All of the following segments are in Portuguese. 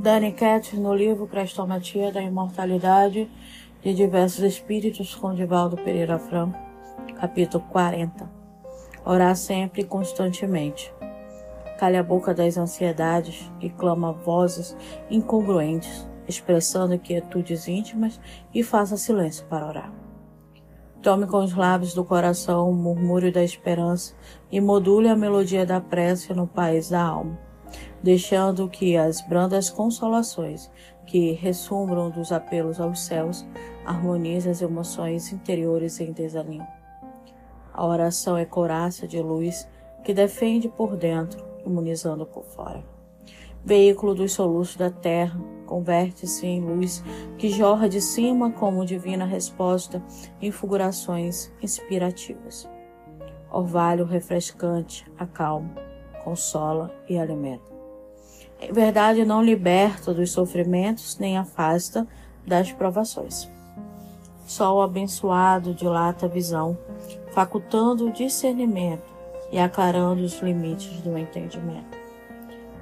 Dani Cat, no livro Crestomatia da Imortalidade de Diversos Espíritos, com Divaldo Pereira Franco, capítulo 40. Orar sempre e constantemente. Cale a boca das ansiedades e clama vozes incongruentes, expressando quietudes íntimas e faça silêncio para orar. Tome com os lábios do coração o murmúrio da esperança e module a melodia da prece no país da alma, deixando que as brandas consolações que ressumbram dos apelos aos céus harmonizem as emoções interiores em desalinho. A oração é coraça de luz que defende por dentro, imunizando por fora. Veículo dos soluços da terra, converte-se em luz que jorra de cima como divina resposta em fulgurações inspirativas. Orvalho refrescante, acalma, consola e alimenta. Em verdade, não liberta dos sofrimentos nem afasta das provações. Sol abençoado dilata a visão, facultando o discernimento e aclarando os limites do entendimento.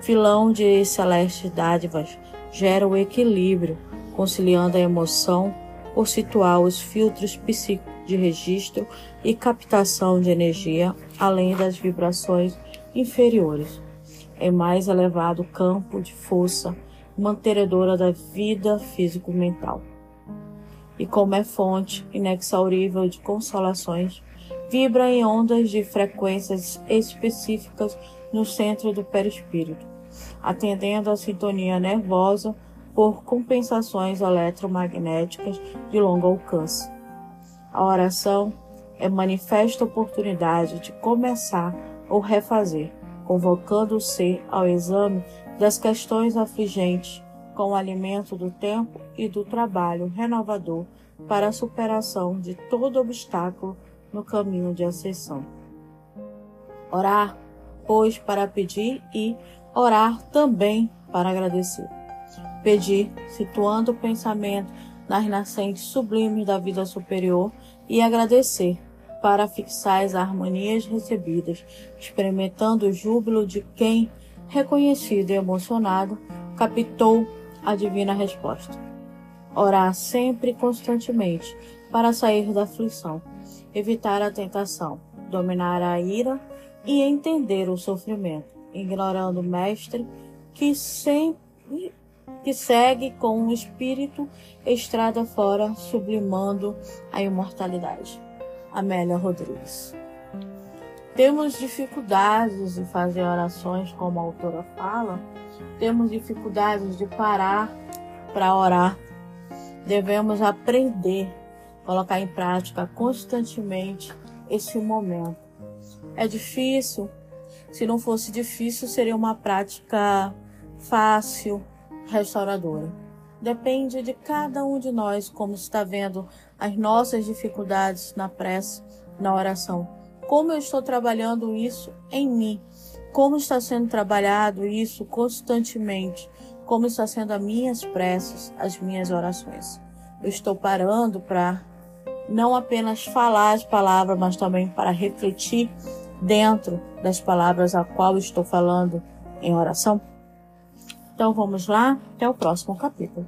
Filão de celestes dádivas gera o equilíbrio, conciliando a emoção por situar os filtros psíquicos de registro e captação de energia, além das vibrações inferiores, em mais elevado campo de força mantenedora da vida físico-mental. E como é fonte inexaurível de consolações, vibra em ondas de frequências específicas no centro do perispírito, atendendo à sintonia nervosa por compensações eletromagnéticas de longo alcance. A oração é manifesta oportunidade de começar ou refazer, convocando o ser ao exame das questões afligentes com o alimento do tempo e do trabalho renovador para a superação de todo obstáculo no caminho de ascensão. Orar, pois, para pedir e orar também para agradecer. Pedir, situando o pensamento nas nascentes sublimes da vida superior e agradecer, para fixar as harmonias recebidas, experimentando o júbilo de quem, reconhecido e emocionado, captou a divina resposta. Orar sempre e constantemente para sair da aflição, evitar a tentação, dominar a ira e entender o sofrimento ignorando o mestre que sempre que segue com o espírito estrada fora, sublimando a imortalidade. Amélia Rodrigues. Temos dificuldades em fazer orações, como a autora fala, temos dificuldades de parar para orar. Devemos aprender, colocar em prática constantemente esse momento. É difícil, se não fosse difícil, seria uma prática fácil, restauradora. Depende de cada um de nós como está vendo as nossas dificuldades na prece, na oração. Como eu estou trabalhando isso em mim? Como está sendo trabalhado isso constantemente? Como está sendo as minhas preces, as minhas orações? Eu estou parando para não apenas falar as palavras, mas também para refletir dentro das palavras a qual estou falando em oração? Então vamos lá, até o próximo capítulo.